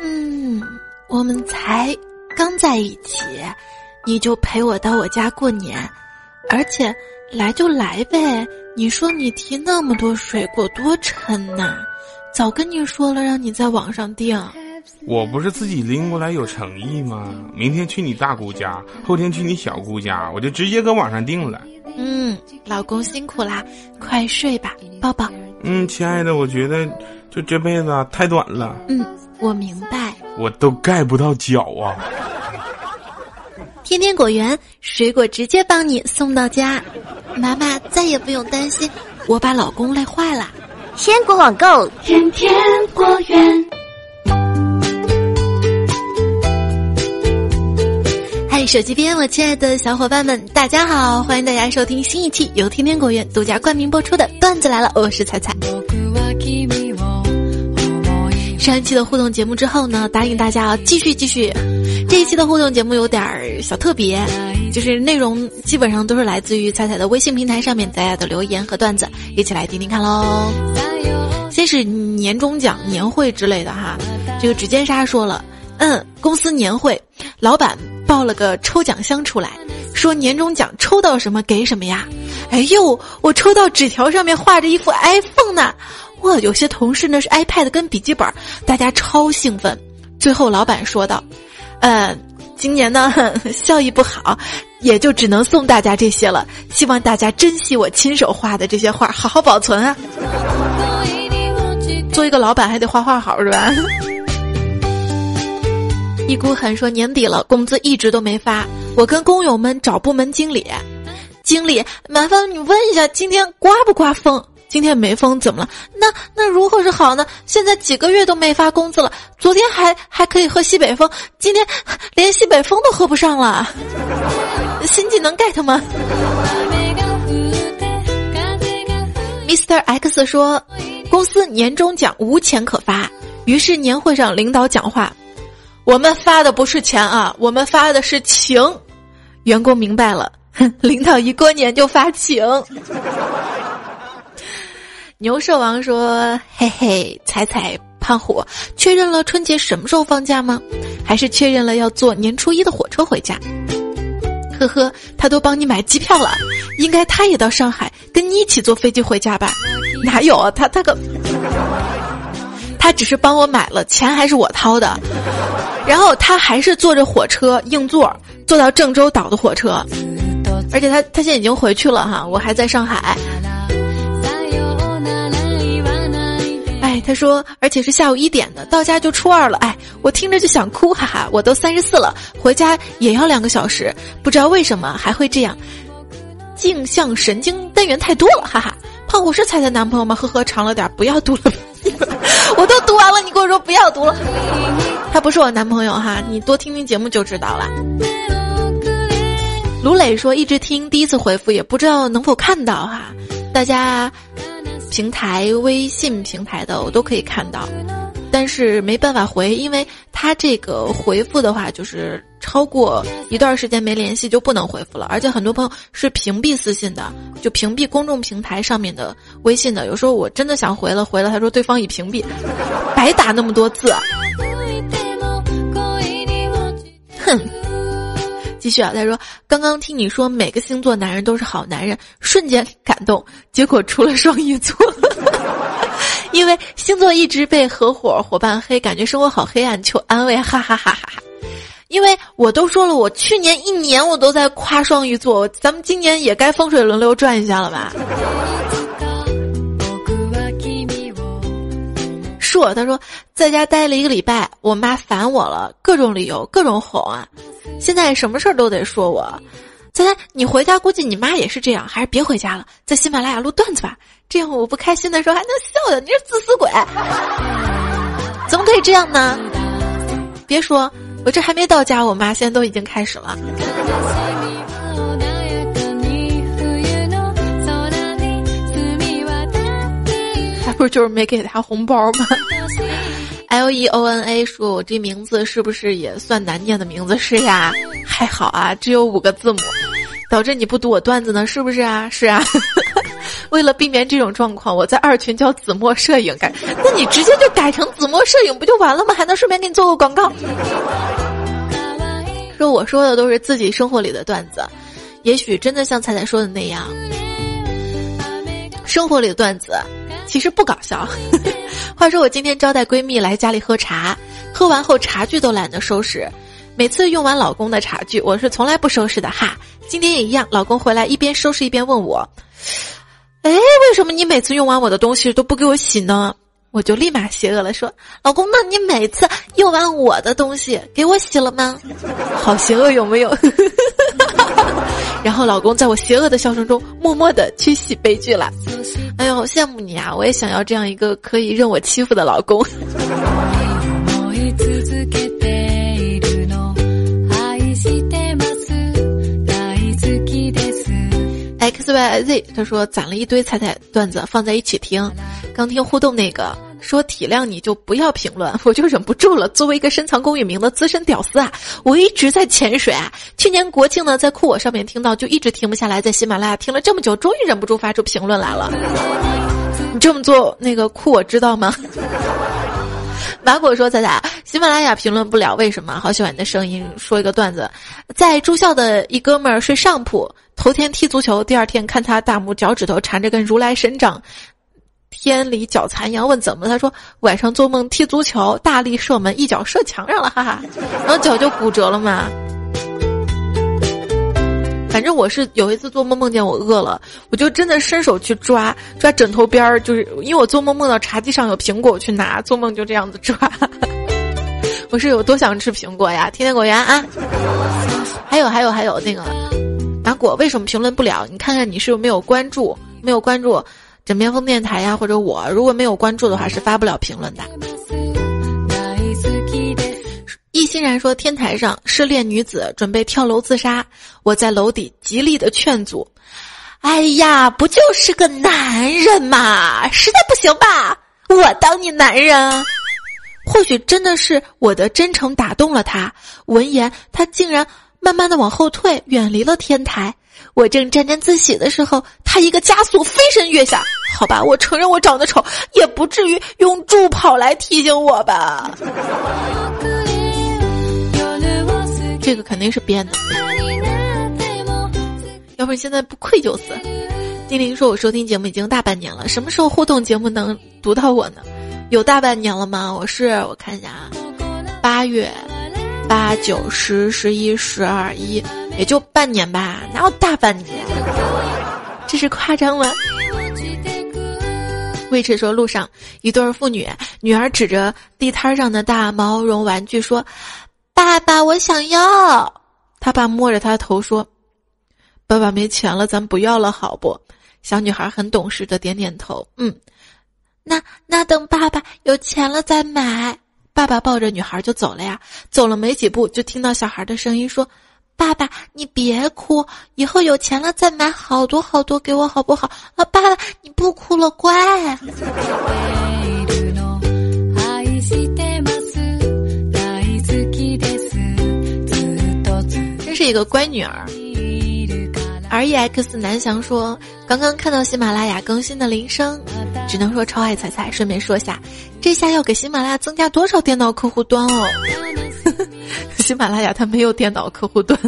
嗯，我们才刚在一起，你就陪我到我家过年，而且来就来呗。你说你提那么多水果多沉呐，早跟你说了让你在网上订。我不是自己拎过来有诚意吗？明天去你大姑家，后天去你小姑家，我就直接搁网上订了。嗯，老公辛苦啦，快睡吧，抱抱。嗯，亲爱的，我觉得就这辈子太短了。嗯，我明白。我都盖不到脚啊！天天果园水果直接帮你送到家，妈妈再也不用担心我把老公累坏了。鲜果网购，天天果园。嗨，手机边我亲爱的小伙伴们，大家好，欢迎大家收听新一期由天天果园独家冠名播出的段子来了，我是彩彩。上一期的互动节目之后呢，答应大家，继续继续。这一期的互动节目有点儿小特别，就是内容基本上都是来自于彩彩的微信平台上面大家的留言和段子，一起来听听看喽。先是年终奖、年会之类的哈，这个指尖沙说了，嗯，公司年会，老板报了个抽奖箱出来，说年终奖抽到什么给什么呀？哎呦，我抽到纸条上面画着一副 iPhone 呢。哇，有些同事呢是 iPad 跟笔记本，大家超兴奋。最后老板说道：“呃，今年呢 效益不好，也就只能送大家这些了。希望大家珍惜我亲手画的这些画，好好保存啊。做一个老板还得画画好是吧？” 一股狠说年底了，工资一直都没发，我跟工友们找部门经理，经理麻烦你问一下，今天刮不刮风？今天没风怎么了？那那如何是好呢？现在几个月都没发工资了，昨天还还可以喝西北风，今天连西北风都喝不上了。新技能 get 吗？Mr X 说，公司年终奖无钱可发，于是年会上领导讲话，我们发的不是钱啊，我们发的是情。员工明白了，领导一过年就发情。牛舍王说：“嘿嘿，彩彩胖虎确认了春节什么时候放假吗？还是确认了要坐年初一的火车回家？呵呵，他都帮你买机票了，应该他也到上海跟你一起坐飞机回家吧？哪有啊，他他个，他只是帮我买了，钱还是我掏的。然后他还是坐着火车硬座坐到郑州岛的火车，而且他他现在已经回去了哈，我还在上海。”他说，而且是下午一点的，到家就初二了。哎，我听着就想哭，哈哈！我都三十四了，回家也要两个小时，不知道为什么还会这样。镜像神经单元太多了，哈哈！胖虎是彩彩男朋友吗？呵呵，长了点，不要读了。我都读完了，你跟我说不要读了。他不是我男朋友哈，你多听听节目就知道了。卢磊说一直听，第一次回复也不知道能否看到哈，大家。平台微信平台的我都可以看到，但是没办法回，因为他这个回复的话，就是超过一段时间没联系就不能回复了。而且很多朋友是屏蔽私信的，就屏蔽公众平台上面的微信的。有时候我真的想回了，回了他说对方已屏蔽，白打那么多字。哼。继续啊，他说：“刚刚听你说每个星座男人都是好男人，瞬间感动。结果除了双鱼座，因为星座一直被合伙伙伴黑，感觉生活好黑暗，求安慰，哈哈哈哈哈。因为我都说了，我去年一年我都在夸双鱼座，咱们今年也该风水轮流转一下了吧？”硕他说，在家待了一个礼拜，我妈烦我了，各种理由，各种哄啊。现在什么事儿都得说我，猜猜你回家估计你妈也是这样，还是别回家了，在喜马拉雅录段子吧，这样我不开心的时候还能笑的。你是自私鬼，怎么可以这样呢？别说，我这还没到家，我妈现在都已经开始了。还不就是没给他红包吗？L E O N A 说：“我这名字是不是也算难念的名字？是呀，还好啊，只有五个字母，导致你不读我段子呢，是不是啊？是啊。为了避免这种状况，我在二群叫子墨摄影改，那你直接就改成子墨摄影不就完了吗？还能顺便给你做个广告。说我说的都是自己生活里的段子，也许真的像彩彩说的那样，生活里的段子其实不搞笑。话说我今天招待闺蜜来家里喝茶，喝完后茶具都懒得收拾，每次用完老公的茶具，我是从来不收拾的哈。今天也一样，老公回来一边收拾一边问我：“哎，为什么你每次用完我的东西都不给我洗呢？”我就立马邪恶了，说：“老公，那你每次用完我的东西给我洗了吗？”好邪恶，有没有？然后老公在我邪恶的笑声中，默默的去洗杯具了。哎呦，羡慕你啊！我也想要这样一个可以任我欺负的老公。X Y Z，他说攒了一堆彩彩段子放在一起听，刚听互动那个说体谅你就不要评论，我就忍不住了。作为一个深藏功与名的资深屌丝啊，我一直在潜水啊。去年国庆呢，在酷我上面听到，就一直停不下来，在喜马拉雅听了这么久，终于忍不住发出评论来了。你这么做，那个酷我知道吗？马果说：“仔仔，喜马拉雅评论不了，为什么？好喜欢你的声音。说一个段子，在住校的一哥们儿睡上铺，头天踢足球，第二天看他大拇脚趾头缠着根如来神掌，天理脚残阳，问怎么？他说晚上做梦踢足球，大力射门，一脚射墙上了，哈哈，然后脚就骨折了嘛。”反正我是有一次做梦梦见我饿了，我就真的伸手去抓抓枕头边儿，就是因为我做梦梦到茶几上有苹果，我去拿，做梦就这样子抓。我是有多想吃苹果呀？天天果园啊！还有还有还有那个马果为什么评论不了？你看看你是没有关注，没有关注枕边风电台呀，或者我如果没有关注的话是发不了评论的。易欣然说：“天台上失恋女子准备跳楼自杀，我在楼底极力的劝阻。哎呀，不就是个男人嘛，实在不行吧，我当你男人。或许真的是我的真诚打动了他。闻言，他竟然慢慢的往后退，远离了天台。我正沾沾自喜的时候，他一个加速飞身跃下。好吧，我承认我长得丑，也不至于用助跑来提醒我吧。”这个肯定是编的，要不然现在不愧疚死。丁玲说：“我收听节目已经大半年了，什么时候互动节目能读到我呢？有大半年了吗？我是我看一下啊，八月八九十十一十二一，也就半年吧，哪有大半年？这是夸张吗？”魏迟说：“路上一对父女，女儿指着地摊上的大毛绒玩具说。”爸爸，我想要。他爸摸着他的头说：“爸爸没钱了，咱不要了，好不？”小女孩很懂事的点点头。嗯，那那等爸爸有钱了再买。爸爸抱着女孩就走了呀。走了没几步，就听到小孩的声音说：“爸爸，你别哭，以后有钱了再买好多好多给我，好不好？”啊，爸爸，你不哭了，乖。真是一个乖女儿。R E X 南翔说：“刚刚看到喜马拉雅更新的铃声，只能说超爱彩彩。顺便说下，这下要给喜马拉雅增加多少电脑客户端哦？喜马拉雅它没有电脑客户端。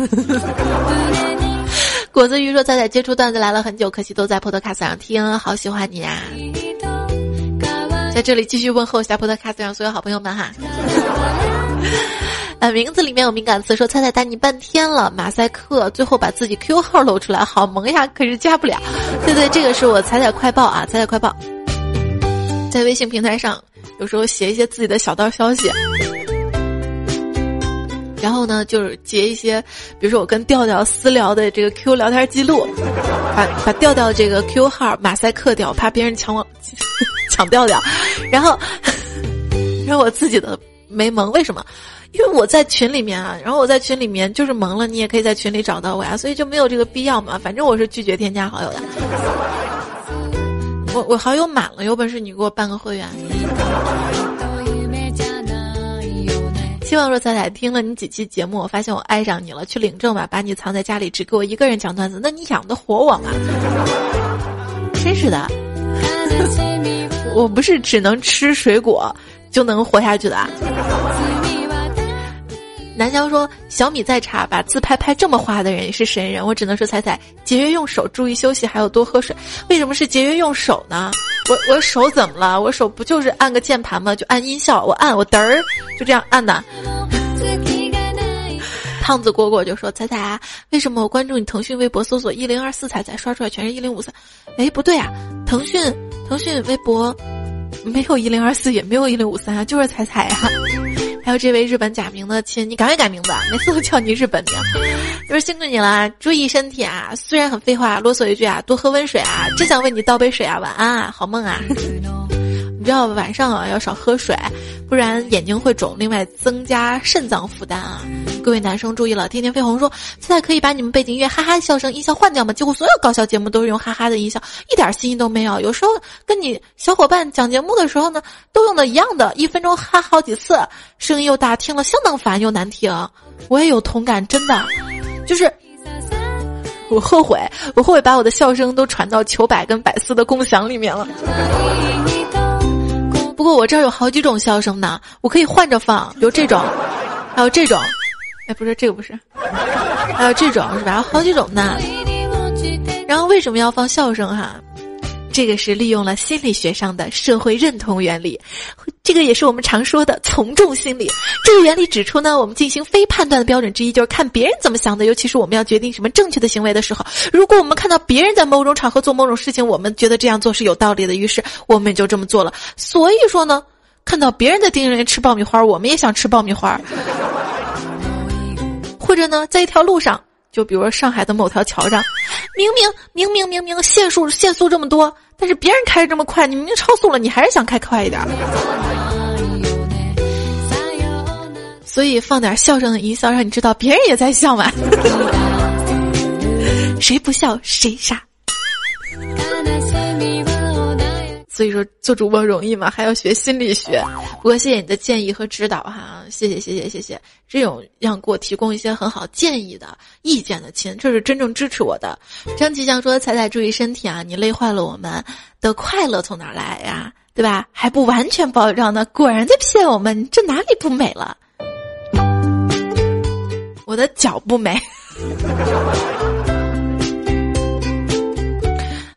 果子鱼说：彩彩接触段子来了很久，可惜都在 Podcast 上听，好喜欢你啊！在这里继续问候一下 Podcast 上所有好朋友们哈。”啊，名字里面有敏感词，说猜猜带你半天了，马赛克，最后把自己 Q 号露出来，好萌呀！可是加不了。对对，这个是我彩彩快报啊，彩彩快报，在微信平台上有时候写一些自己的小道消息，然后呢，就是截一些，比如说我跟调调私聊的这个 Q 聊天记录，把把调调这个 Q 号马赛克掉，怕别人抢我 抢调调，然后 然后我自己的没萌，为什么？因为我在群里面啊，然后我在群里面就是萌了，你也可以在群里找到我呀，所以就没有这个必要嘛。反正我是拒绝添加好友的。我我好友满了，有本事你给我办个会员。希望若彩彩听了你几期节目，我发现我爱上你了，去领证吧，把你藏在家里，只给我一个人讲段子，那你养得活我吗？真是的，我不是只能吃水果就能活下去的。南湘说：“小米再查，把自拍拍这么花的人也是神人。”我只能说彩彩节约用手，注意休息，还有多喝水。为什么是节约用手呢？我我手怎么了？我手不就是按个键盘吗？就按音效，我按我嘚儿就这样按的。胖子果果就说：“彩彩啊，为什么我关注你腾讯微博搜索一零二四彩彩刷出来全是一零五三？哎，不对啊，腾讯腾讯微博没有一零二四，也没有一零五三啊，就是彩彩呀。”还有这位日本假名的亲，你赶快改名字，每次都叫你日本名，就是辛苦你了，注意身体啊！虽然很废话，啰嗦一句啊，多喝温水啊！真想为你倒杯水啊，晚安啊，好梦啊！你知道晚上啊要少喝水，不然眼睛会肿，另外增加肾脏负担啊。各位男生注意了，天天飞鸿说现在可以把你们背景音乐哈哈笑声音效换掉吗？几乎所有搞笑节目都是用哈哈的音效，一点新意都没有。有时候跟你小伙伴讲节目的时候呢，都用的一样的，一分钟哈好几次，声音又大，听了相当烦又难听。我也有同感，真的，就是我后悔，我后悔把我的笑声都传到糗百跟百思的共享里面了。不过我这儿有好几种笑声呢，我可以换着放，有这种，还有这种，哎，不是这个不是，还有这种是吧？好几种呢。然后为什么要放笑声哈？这个是利用了心理学上的社会认同原理，这个也是我们常说的从众心理。这个原理指出呢，我们进行非判断的标准之一就是看别人怎么想的，尤其是我们要决定什么正确的行为的时候，如果我们看到别人在某种场合做某种事情，我们觉得这样做是有道理的，于是我们就这么做了。所以说呢，看到别人在盯人吃爆米花，我们也想吃爆米花。或者呢，在一条路上。就比如说上海的某条桥上，明明明明明明限速限速这么多，但是别人开的这么快，你明明超速了，你还是想开快一点。所以放点笑声的音效，让你知道别人也在笑嘛。谁不笑谁傻。所以说做主播容易吗？还要学心理学。不过谢谢你的建议和指导哈，谢谢谢谢谢谢。这种让给我提供一些很好建议的意见的亲，这是真正支持我的。张吉祥说：“彩彩注意身体啊，你累坏了我们的快乐从哪来呀？对吧？还不完全保障呢，果然在骗我们，这哪里不美了？我的脚不美。”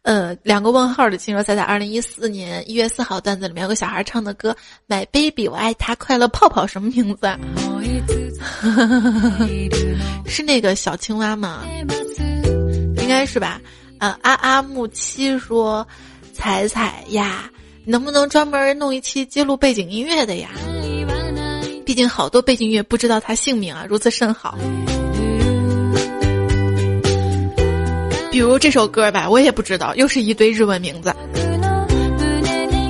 呃，两个问号的亲说，在在二零一四年一月四号段子里面有个小孩唱的歌，My Baby，我爱他，快乐泡泡，什么名字？是那个小青蛙吗？应该是吧。呃，阿阿木七说，彩彩呀，能不能专门弄一期揭露背景音乐的呀？毕竟好多背景音乐不知道他姓名啊，如此甚好。比如这首歌吧，我也不知道，又是一堆日文名字。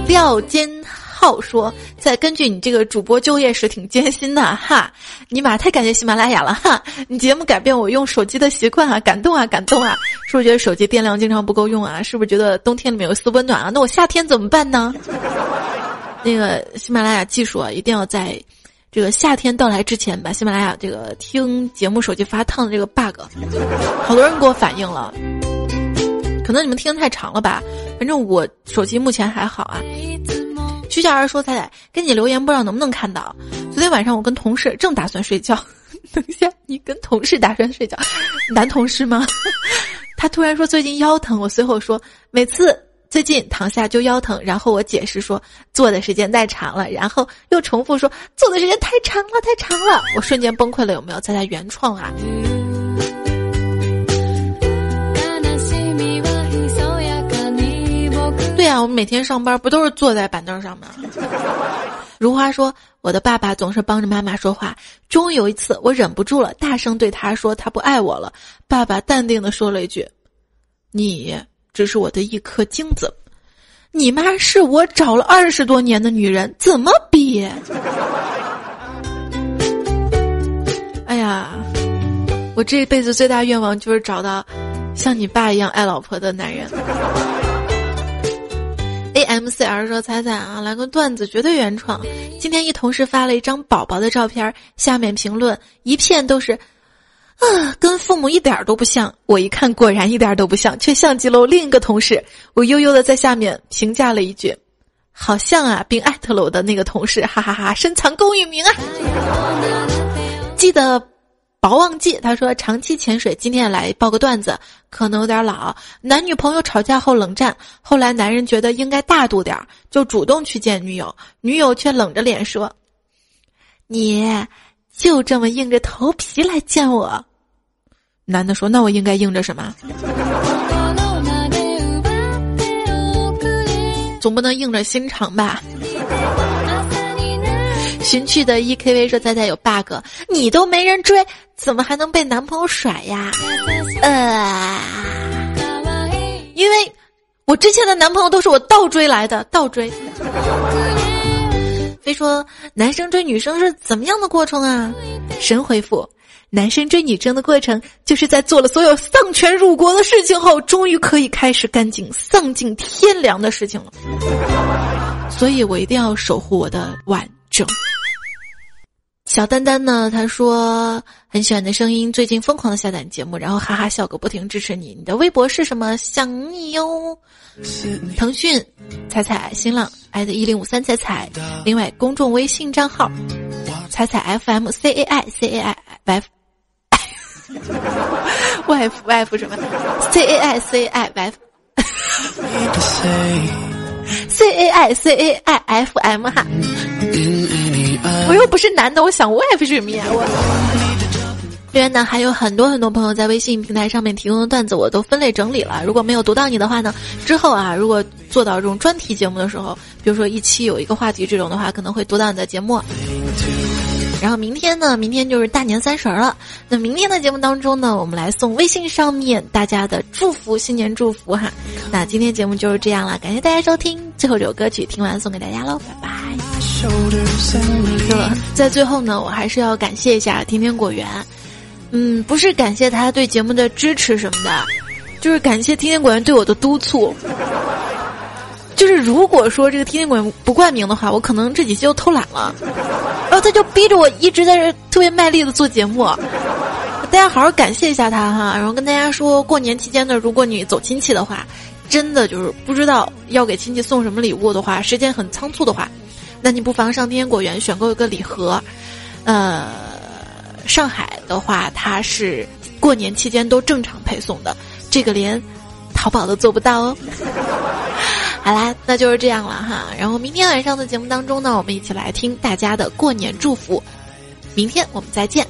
廖坚浩说：“在根据你这个主播就业时挺艰辛的哈，尼玛太感谢喜马拉雅了哈！你节目改变我用手机的习惯啊，感动啊，感动啊！是不是觉得手机电量经常不够用啊？是不是觉得冬天里面有一丝温暖啊？那我夏天怎么办呢？那个喜马拉雅技术啊，一定要在。”这个夏天到来之前，把喜马拉雅这个听节目手机发烫的这个 bug，好多人给我反映了。可能你们听太长了吧？反正我手机目前还好啊。徐小儿说：“彩彩，给你留言不知道能不能看到。昨天晚上我跟同事正打算睡觉，等一下，你跟同事打算睡觉，男同事吗？他突然说最近腰疼，我随后说每次。”最近躺下就腰疼，然后我解释说坐的时间太长了，然后又重复说坐的时间太长了，太长了。我瞬间崩溃了，有没有？在他原创啊？对呀，我们每天上班不都是坐在板凳上吗？如花说，我的爸爸总是帮着妈妈说话，终于有一次我忍不住了，大声对他说他不爱我了。爸爸淡定的说了一句：“你。”这是我的一颗精子，你妈是我找了二十多年的女人，怎么比？哎呀，我这一辈子最大愿望就是找到像你爸一样爱老婆的男人。A M C R 说：“彩彩啊，来个段子，绝对原创。今天一同事发了一张宝宝的照片，下面评论一片都是。”啊，跟父母一点都不像。我一看，果然一点都不像，却像极了另一个同事。我悠悠的在下面评价了一句：“好像啊，并艾特了我的那个同事，哈哈哈，深藏功与名啊。”记得，薄忘记他说长期潜水，今天来报个段子，可能有点老。男女朋友吵架后冷战，后来男人觉得应该大度点儿，就主动去见女友，女友却冷着脸说：“你。”就这么硬着头皮来见我，男的说：“那我应该硬着什么？总不能硬着心肠吧？”寻去的 E K V 说：“仔仔有 bug，你都没人追，怎么还能被男朋友甩呀？”呃，因为我之前的男朋友都是我倒追来的，倒追。非说男生追女生是怎么样的过程啊？神回复：男生追女生的过程，就是在做了所有丧权辱国的事情后，终于可以开始干净丧尽天良的事情了。所以我一定要守护我的完整。小丹丹呢？他说很喜欢的声音，最近疯狂的下载节目，然后哈哈笑个不停，支持你。你的微博是什么？想你哟。腾讯彩彩，新浪艾特一零五三彩彩，另外公众微信账号彩彩 FM C A I C A I F wife wife 什么 C A I c a i wife C A I C A I F M 哈。我又不是男的，我想 wife 是什么呀？我。另外呢，还有很多很多朋友在微信平台上面提供的段子，我都分类整理了。如果没有读到你的话呢，之后啊，如果做到这种专题节目的时候，比如说一期有一个话题这种的话，可能会读到你的节目。然后明天呢，明天就是大年三十了。那明天的节目当中呢，我们来送微信上面大家的祝福，新年祝福哈。那今天节目就是这样了，感谢大家收听。最后这首歌曲听完送给大家喽，拜拜。对了，在最后呢，我还是要感谢一下天天果园。嗯，不是感谢他对节目的支持什么的，就是感谢天天果园对我的督促。就是如果说这个天天果园不冠名的话，我可能这几期就偷懒了。然后他就逼着我一直在这特别卖力的做节目。大家好好感谢一下他哈，然后跟大家说过年期间呢，如果你走亲戚的话，真的就是不知道要给亲戚送什么礼物的话，时间很仓促的话，那你不妨上天天果园选购一个礼盒，呃。上海的话，它是过年期间都正常配送的，这个连淘宝都做不到哦。好啦，那就是这样了哈。然后明天晚上的节目当中呢，我们一起来听大家的过年祝福。明天我们再见。